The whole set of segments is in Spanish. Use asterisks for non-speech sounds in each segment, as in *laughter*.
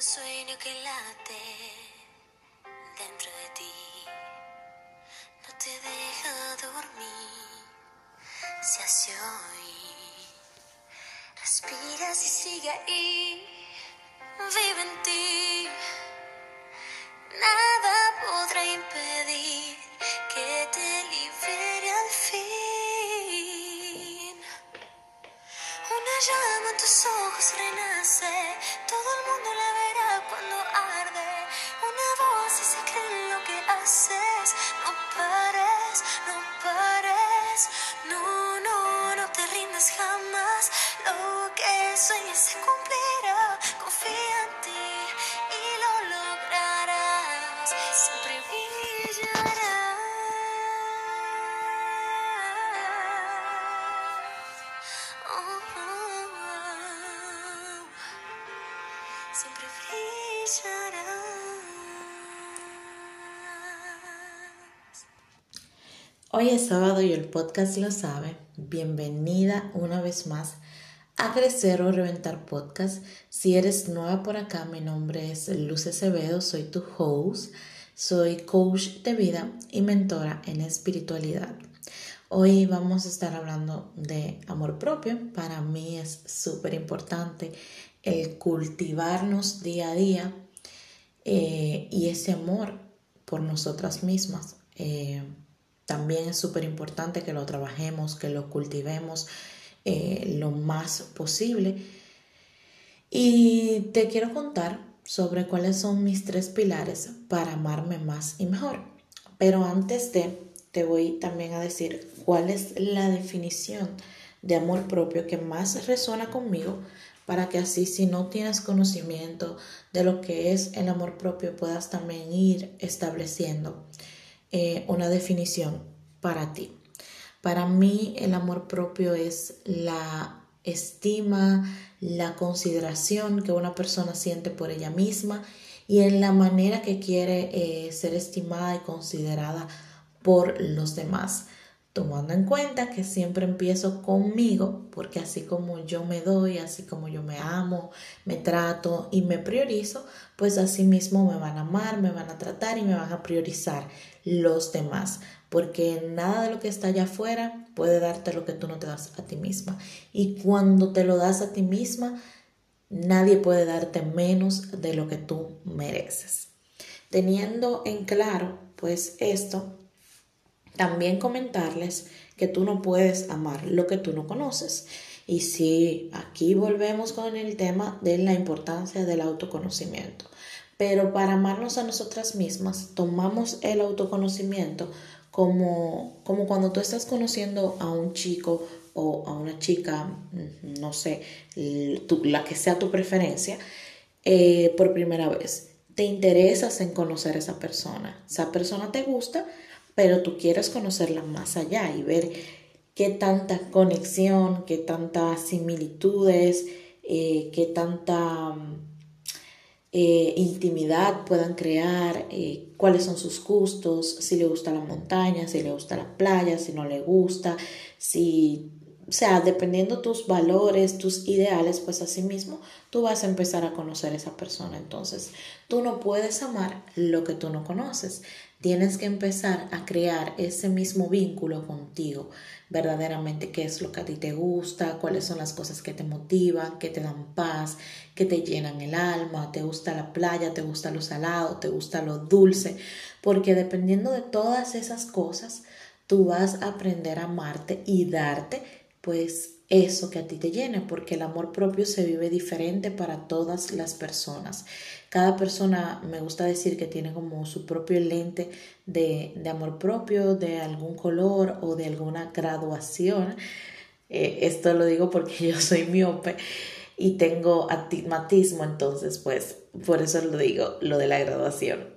un sueño que late dentro de ti. No te deja dormir. Se hace hoy. Respiras y sigue ahí. Vive en ti. Nada podrá impedir que te libere al fin. Una llama en tus ojos renace, Siempre. Hoy es sábado y el podcast lo sabe. Bienvenida una vez más a Crecer o Reventar Podcast. Si eres nueva por acá, mi nombre es Luz Acevedo, soy tu host, soy coach de vida y mentora en espiritualidad. Hoy vamos a estar hablando de amor propio. Para mí es súper importante el cultivarnos día a día eh, y ese amor por nosotras mismas. Eh, también es súper importante que lo trabajemos, que lo cultivemos eh, lo más posible. Y te quiero contar sobre cuáles son mis tres pilares para amarme más y mejor. Pero antes de, te voy también a decir cuál es la definición de amor propio que más resuena conmigo para que así si no tienes conocimiento de lo que es el amor propio puedas también ir estableciendo eh, una definición para ti. Para mí el amor propio es la estima, la consideración que una persona siente por ella misma y en la manera que quiere eh, ser estimada y considerada por los demás. Tomando en cuenta que siempre empiezo conmigo, porque así como yo me doy, así como yo me amo, me trato y me priorizo, pues así mismo me van a amar, me van a tratar y me van a priorizar los demás porque nada de lo que está allá afuera puede darte lo que tú no te das a ti misma. Y cuando te lo das a ti misma, nadie puede darte menos de lo que tú mereces. Teniendo en claro, pues esto, también comentarles que tú no puedes amar lo que tú no conoces. Y si aquí volvemos con el tema de la importancia del autoconocimiento. Pero para amarnos a nosotras mismas, tomamos el autoconocimiento como, como cuando tú estás conociendo a un chico o a una chica, no sé, la que sea tu preferencia, eh, por primera vez. Te interesas en conocer a esa persona. Esa persona te gusta, pero tú quieres conocerla más allá y ver qué tanta conexión, qué tantas similitudes, eh, qué tanta eh, intimidad puedan crear, eh, cuáles son sus gustos, si le gusta la montaña, si le gusta la playa, si no le gusta, si, o sea, dependiendo tus valores, tus ideales, pues así mismo tú vas a empezar a conocer a esa persona. Entonces, tú no puedes amar lo que tú no conoces. Tienes que empezar a crear ese mismo vínculo contigo, verdaderamente qué es lo que a ti te gusta, cuáles son las cosas que te motivan, que te dan paz, que te llenan el alma, te gusta la playa, te gusta lo salado, te gusta lo dulce, porque dependiendo de todas esas cosas, tú vas a aprender a amarte y darte pues eso que a ti te llene, porque el amor propio se vive diferente para todas las personas. Cada persona, me gusta decir que tiene como su propio lente de, de amor propio, de algún color o de alguna graduación. Eh, esto lo digo porque *laughs* yo soy miope y tengo astigmatismo, entonces pues por eso lo digo, lo de la graduación.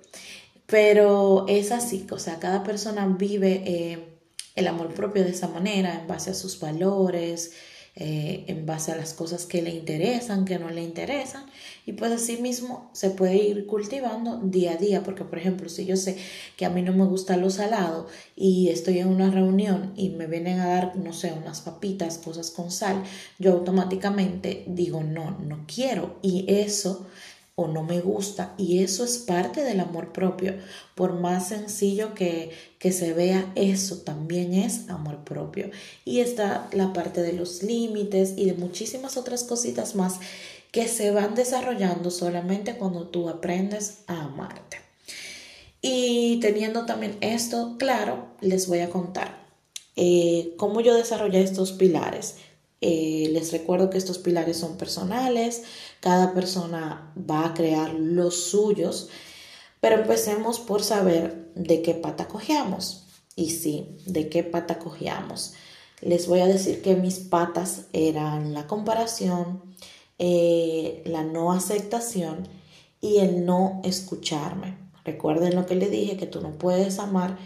Pero es así, o sea, cada persona vive... Eh, el amor propio de esa manera, en base a sus valores, eh, en base a las cosas que le interesan, que no le interesan. Y pues así mismo se puede ir cultivando día a día, porque por ejemplo, si yo sé que a mí no me gusta lo salado y estoy en una reunión y me vienen a dar, no sé, unas papitas, cosas con sal, yo automáticamente digo, no, no quiero. Y eso o no me gusta y eso es parte del amor propio. Por más sencillo que, que se vea, eso también es amor propio. Y está la parte de los límites y de muchísimas otras cositas más que se van desarrollando solamente cuando tú aprendes a amarte. Y teniendo también esto claro, les voy a contar eh, cómo yo desarrollé estos pilares. Eh, les recuerdo que estos pilares son personales, cada persona va a crear los suyos, pero empecemos por saber de qué pata cojeamos. Y sí, de qué pata cojeamos. Les voy a decir que mis patas eran la comparación, eh, la no aceptación y el no escucharme. Recuerden lo que le dije, que tú no puedes amar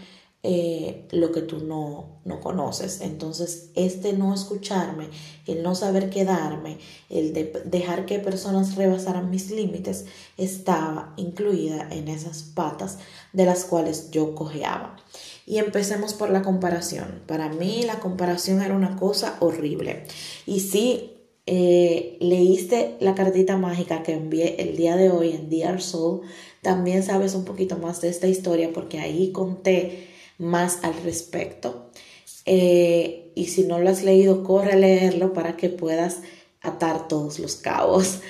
eh, lo que tú no, no conoces. Entonces, este no escucharme, el no saber quedarme, el de dejar que personas rebasaran mis límites, estaba incluida en esas patas de las cuales yo cojeaba. Y empecemos por la comparación. Para mí la comparación era una cosa horrible. Y sí, eh, leíste la cartita mágica que envié el día de hoy en Dear Soul, también sabes un poquito más de esta historia porque ahí conté más al respecto. Eh, y si no lo has leído, corre a leerlo para que puedas atar todos los cabos.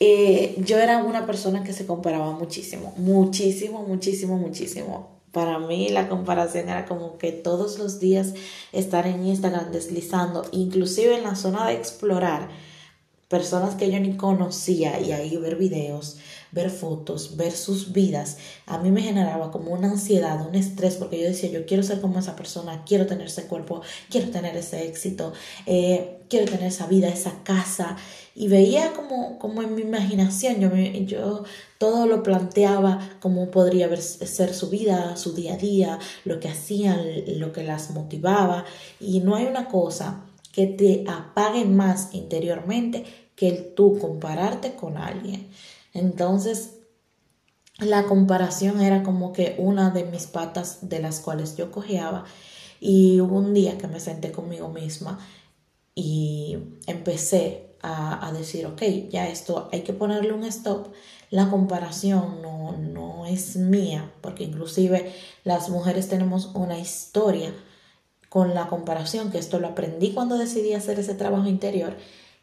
Eh, yo era una persona que se comparaba muchísimo, muchísimo, muchísimo, muchísimo. Para mí la comparación era como que todos los días estar en Instagram deslizando, inclusive en la zona de explorar, personas que yo ni conocía y ahí ver videos, ver fotos, ver sus vidas, a mí me generaba como una ansiedad, un estrés, porque yo decía, yo quiero ser como esa persona, quiero tener ese cuerpo, quiero tener ese éxito, eh, quiero tener esa vida, esa casa. Y veía como, como en mi imaginación, yo, yo todo lo planteaba como podría ser su vida, su día a día, lo que hacían, lo que las motivaba. Y no hay una cosa que te apague más interiormente que el tú compararte con alguien. Entonces, la comparación era como que una de mis patas de las cuales yo cojeaba. Y hubo un día que me senté conmigo misma y empecé a, a, decir, ok, ya esto hay que ponerle un stop. La comparación no, no es mía, porque inclusive las mujeres tenemos una historia con la comparación, que esto lo aprendí cuando decidí hacer ese trabajo interior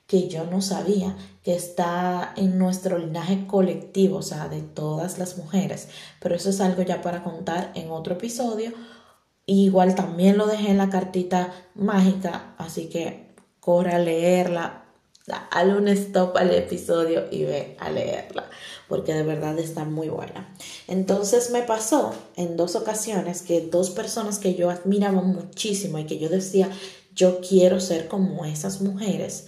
que yo no sabía, que está en nuestro linaje colectivo, o sea, de todas las mujeres. Pero eso es algo ya para contar en otro episodio. igual también lo dejé en la cartita mágica, así que corre a leerla, dale un stop al episodio y ve a leerla, porque de verdad está muy buena. Entonces me pasó en dos ocasiones que dos personas que yo admiraba muchísimo y que yo decía, yo quiero ser como esas mujeres,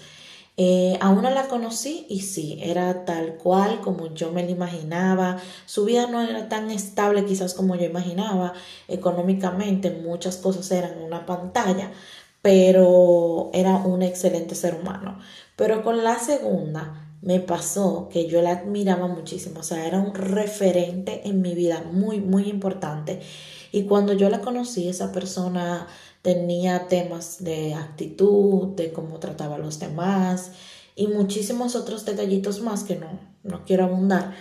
eh, a una la conocí y sí, era tal cual como yo me la imaginaba. Su vida no era tan estable quizás como yo imaginaba. Económicamente muchas cosas eran una pantalla, pero era un excelente ser humano. Pero con la segunda me pasó que yo la admiraba muchísimo, o sea, era un referente en mi vida muy, muy importante. Y cuando yo la conocí, esa persona tenía temas de actitud, de cómo trataba a los demás y muchísimos otros detallitos más que no, no quiero abundar,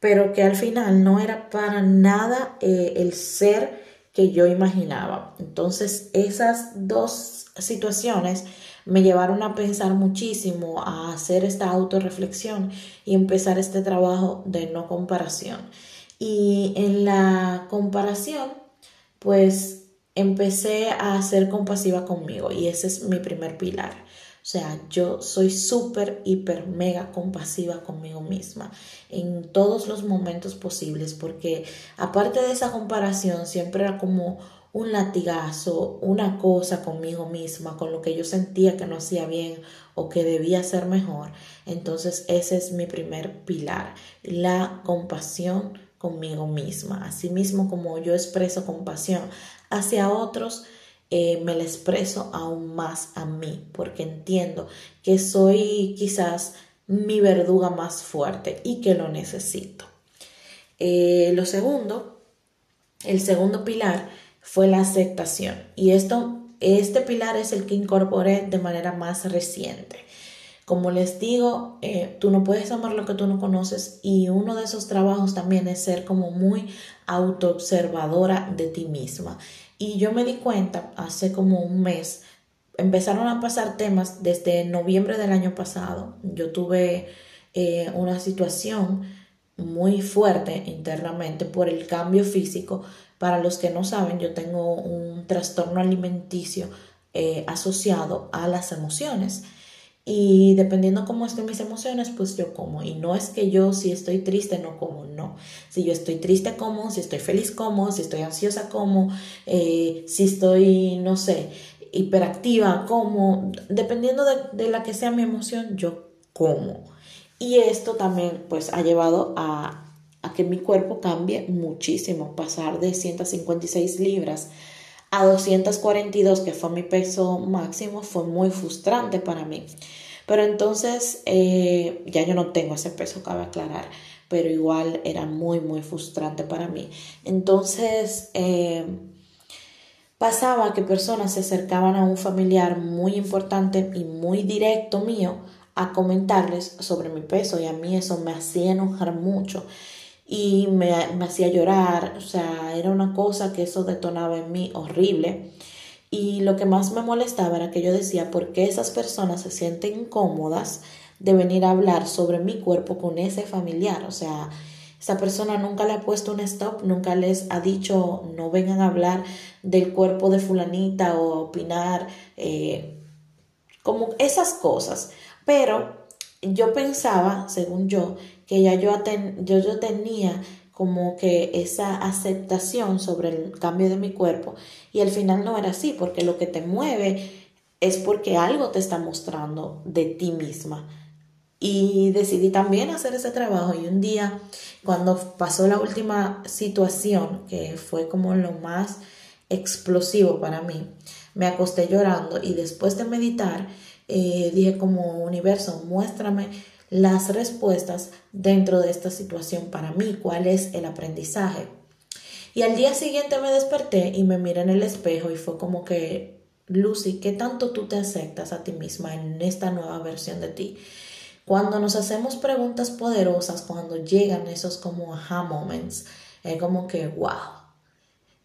pero que al final no era para nada eh, el ser que yo imaginaba. Entonces esas dos situaciones me llevaron a pensar muchísimo, a hacer esta autorreflexión y empezar este trabajo de no comparación. Y en la comparación, pues empecé a ser compasiva conmigo y ese es mi primer pilar. O sea, yo soy súper, hiper, mega compasiva conmigo misma en todos los momentos posibles porque aparte de esa comparación siempre era como un latigazo, una cosa conmigo misma, con lo que yo sentía que no hacía bien o que debía ser mejor. Entonces ese es mi primer pilar, la compasión conmigo misma. Asimismo como yo expreso compasión hacia otros, eh, me la expreso aún más a mí, porque entiendo que soy quizás mi verduga más fuerte y que lo necesito. Eh, lo segundo, el segundo pilar fue la aceptación y esto, este pilar es el que incorporé de manera más reciente. Como les digo, eh, tú no puedes amar lo que tú no conoces y uno de esos trabajos también es ser como muy autoobservadora de ti misma. Y yo me di cuenta hace como un mes, empezaron a pasar temas desde noviembre del año pasado. Yo tuve eh, una situación muy fuerte internamente por el cambio físico. Para los que no saben, yo tengo un trastorno alimenticio eh, asociado a las emociones. Y dependiendo cómo estén mis emociones, pues yo como. Y no es que yo si estoy triste no como, no. Si yo estoy triste como, si estoy feliz como, si estoy ansiosa como, eh, si estoy, no sé, hiperactiva como, dependiendo de, de la que sea mi emoción, yo como. Y esto también pues ha llevado a, que mi cuerpo cambie muchísimo, pasar de 156 libras a 242, que fue mi peso máximo, fue muy frustrante para mí. Pero entonces eh, ya yo no tengo ese peso, cabe aclarar, pero igual era muy, muy frustrante para mí. Entonces eh, pasaba que personas se acercaban a un familiar muy importante y muy directo mío a comentarles sobre mi peso y a mí eso me hacía enojar mucho y me, hacía llorar, o sea, era una cosa que eso detonaba en mí horrible. Y lo que más me molestaba era que yo decía, ¿por qué esas personas se sienten incómodas de venir a hablar sobre mi cuerpo con ese familiar? O sea, esa persona nunca le ha puesto un stop, nunca les ha dicho, no vengan a hablar del cuerpo de fulanita o opinar, eh, como esas cosas. Pero yo pensaba, según yo, que ya yo, yo, yo tenía como que esa aceptación sobre el cambio de mi cuerpo y al final no era así, porque lo que te mueve es porque algo te está mostrando de ti misma. Y decidí también hacer ese trabajo y un día cuando pasó la última situación, que fue como lo más explosivo para mí, me acosté llorando y después de meditar eh, dije como universo, muéstrame las respuestas dentro de esta situación para mí, cuál es el aprendizaje. Y al día siguiente me desperté y me miré en el espejo y fue como que, Lucy, ¿qué tanto tú te aceptas a ti misma en esta nueva versión de ti? Cuando nos hacemos preguntas poderosas, cuando llegan esos como aha moments, es como que, wow,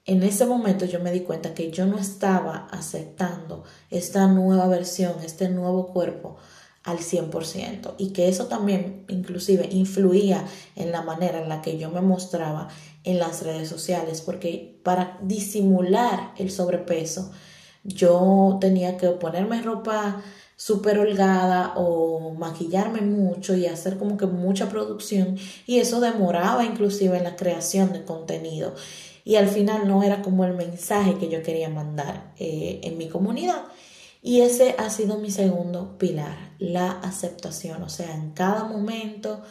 en ese momento yo me di cuenta que yo no estaba aceptando esta nueva versión, este nuevo cuerpo al 100% y que eso también inclusive influía en la manera en la que yo me mostraba en las redes sociales porque para disimular el sobrepeso yo tenía que ponerme ropa súper holgada o maquillarme mucho y hacer como que mucha producción y eso demoraba inclusive en la creación de contenido y al final no era como el mensaje que yo quería mandar eh, en mi comunidad. Y ese ha sido mi segundo pilar, la aceptación, o sea, en cada momento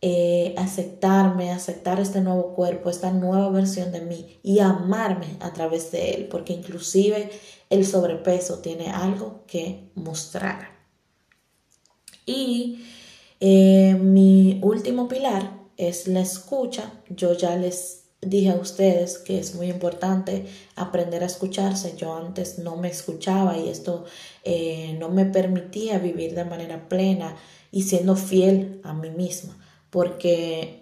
eh, aceptarme, aceptar este nuevo cuerpo, esta nueva versión de mí y amarme a través de él, porque inclusive el sobrepeso tiene algo que mostrar. Y eh, mi último pilar es la escucha. Yo ya les dije a ustedes que es muy importante aprender a escucharse. Yo antes no me escuchaba y esto eh, no me permitía vivir de manera plena y siendo fiel a mí misma, porque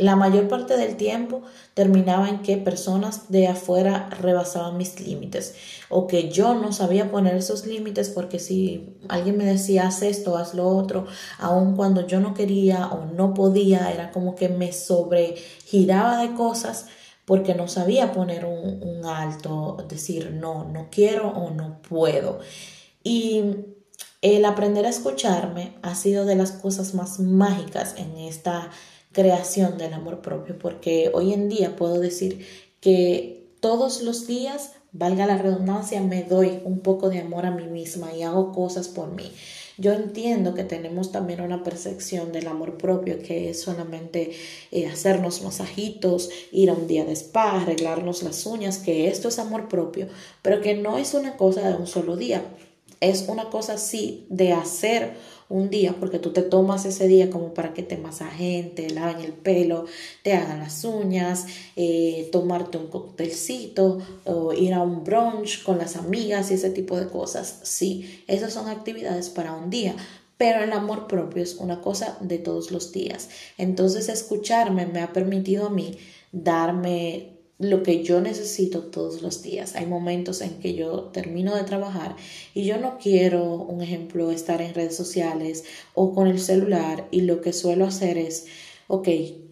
la mayor parte del tiempo terminaba en que personas de afuera rebasaban mis límites o que yo no sabía poner esos límites porque si alguien me decía haz esto, haz lo otro, aun cuando yo no quería o no podía, era como que me sobregiraba de cosas porque no sabía poner un, un alto, decir no, no quiero o no puedo. Y el aprender a escucharme ha sido de las cosas más mágicas en esta creación del amor propio, porque hoy en día puedo decir que todos los días, valga la redundancia, me doy un poco de amor a mí misma y hago cosas por mí. Yo entiendo que tenemos también una percepción del amor propio que es solamente eh, hacernos masajitos, ir a un día de spa, arreglarnos las uñas, que esto es amor propio, pero que no es una cosa de un solo día. Es una cosa sí de hacer un día, porque tú te tomas ese día como para que te masajen, te laven el pelo, te hagan las uñas, eh, tomarte un coctelcito o ir a un brunch con las amigas y ese tipo de cosas. Sí, esas son actividades para un día, pero el amor propio es una cosa de todos los días. Entonces escucharme me ha permitido a mí darme lo que yo necesito todos los días. Hay momentos en que yo termino de trabajar y yo no quiero, un ejemplo, estar en redes sociales o con el celular y lo que suelo hacer es ok,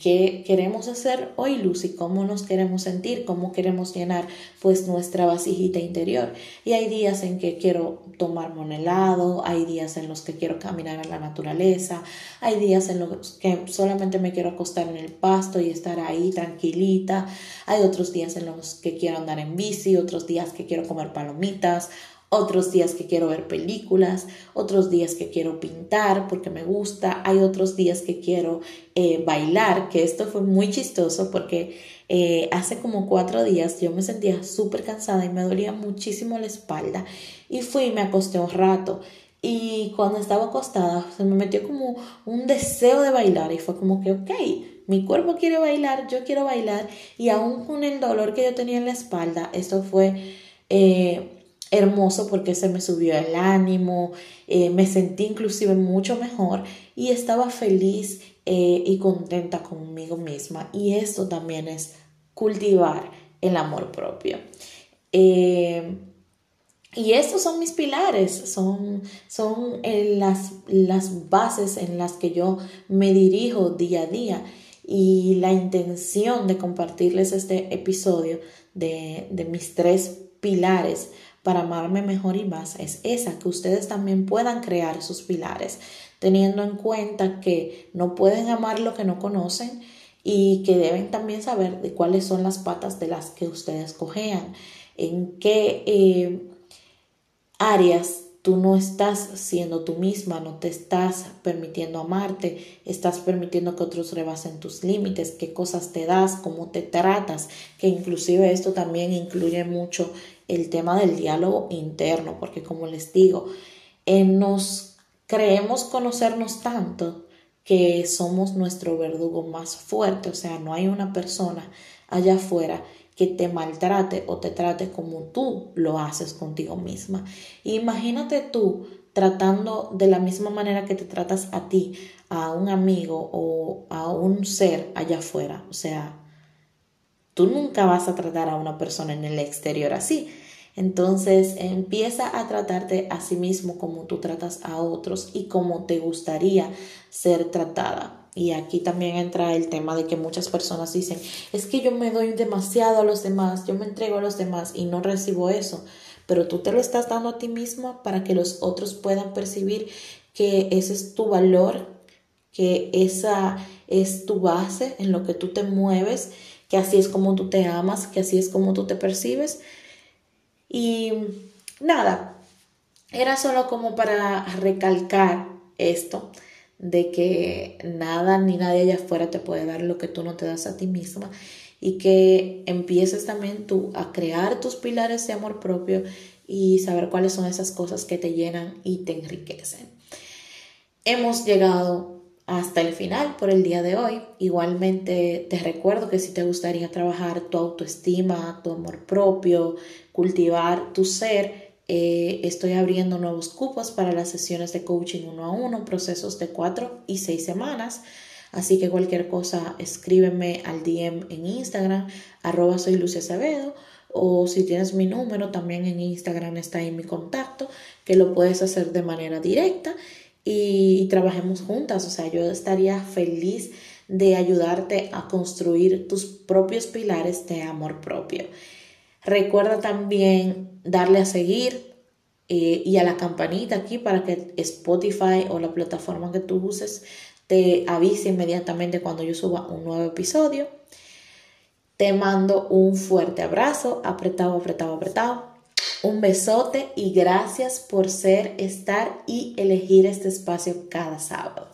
¿qué queremos hacer hoy, Lucy? ¿Cómo nos queremos sentir? ¿Cómo queremos llenar pues nuestra vasijita interior? Y hay días en que quiero tomarme un helado, hay días en los que quiero caminar en la naturaleza, hay días en los que solamente me quiero acostar en el pasto y estar ahí tranquilita, hay otros días en los que quiero andar en bici, otros días que quiero comer palomitas, otros días que quiero ver películas, otros días que quiero pintar porque me gusta, hay otros días que quiero eh, bailar, que esto fue muy chistoso porque eh, hace como cuatro días yo me sentía súper cansada y me dolía muchísimo la espalda y fui y me acosté un rato. Y cuando estaba acostada se me metió como un deseo de bailar y fue como que, ok, mi cuerpo quiere bailar, yo quiero bailar y aún con el dolor que yo tenía en la espalda, esto fue eh, hermoso porque se me subió el ánimo, eh, me sentí inclusive mucho mejor y estaba feliz eh, y contenta conmigo misma. Y esto también es cultivar el amor propio. Eh, y estos son mis pilares, son, son las, las bases en las que yo me dirijo día a día. Y la intención de compartirles este episodio de, de mis tres pilares para amarme mejor y más es esa, que ustedes también puedan crear sus pilares, teniendo en cuenta que no pueden amar lo que no conocen y que deben también saber de cuáles son las patas de las que ustedes cojean, en qué eh, áreas tú no estás siendo tú misma, no te estás permitiendo amarte, estás permitiendo que otros rebasen tus límites, qué cosas te das, cómo te tratas, que inclusive esto también incluye mucho el tema del diálogo interno, porque como les digo, nos creemos conocernos tanto que somos nuestro verdugo más fuerte, o sea, no hay una persona allá afuera que te maltrate o te trate como tú lo haces contigo misma. Imagínate tú tratando de la misma manera que te tratas a ti, a un amigo o a un ser allá afuera. O sea, tú nunca vas a tratar a una persona en el exterior así. Entonces empieza a tratarte a sí mismo como tú tratas a otros y como te gustaría ser tratada. Y aquí también entra el tema de que muchas personas dicen, es que yo me doy demasiado a los demás, yo me entrego a los demás y no recibo eso, pero tú te lo estás dando a ti mismo para que los otros puedan percibir que ese es tu valor, que esa es tu base en lo que tú te mueves, que así es como tú te amas, que así es como tú te percibes. Y nada, era solo como para recalcar esto de que nada ni nadie allá afuera te puede dar lo que tú no te das a ti misma y que empieces también tú a crear tus pilares de amor propio y saber cuáles son esas cosas que te llenan y te enriquecen. Hemos llegado hasta el final por el día de hoy. Igualmente te recuerdo que si te gustaría trabajar tu autoestima, tu amor propio, cultivar tu ser, eh, estoy abriendo nuevos cupos para las sesiones de coaching uno a uno, procesos de cuatro y seis semanas. Así que cualquier cosa, escríbeme al DM en Instagram, arroba soy Lucia Acevedo, o si tienes mi número, también en Instagram está ahí mi contacto, que lo puedes hacer de manera directa y trabajemos juntas. O sea, yo estaría feliz de ayudarte a construir tus propios pilares de amor propio. Recuerda también darle a seguir eh, y a la campanita aquí para que Spotify o la plataforma que tú uses te avise inmediatamente cuando yo suba un nuevo episodio. Te mando un fuerte abrazo, apretado, apretado, apretado. Un besote y gracias por ser, estar y elegir este espacio cada sábado.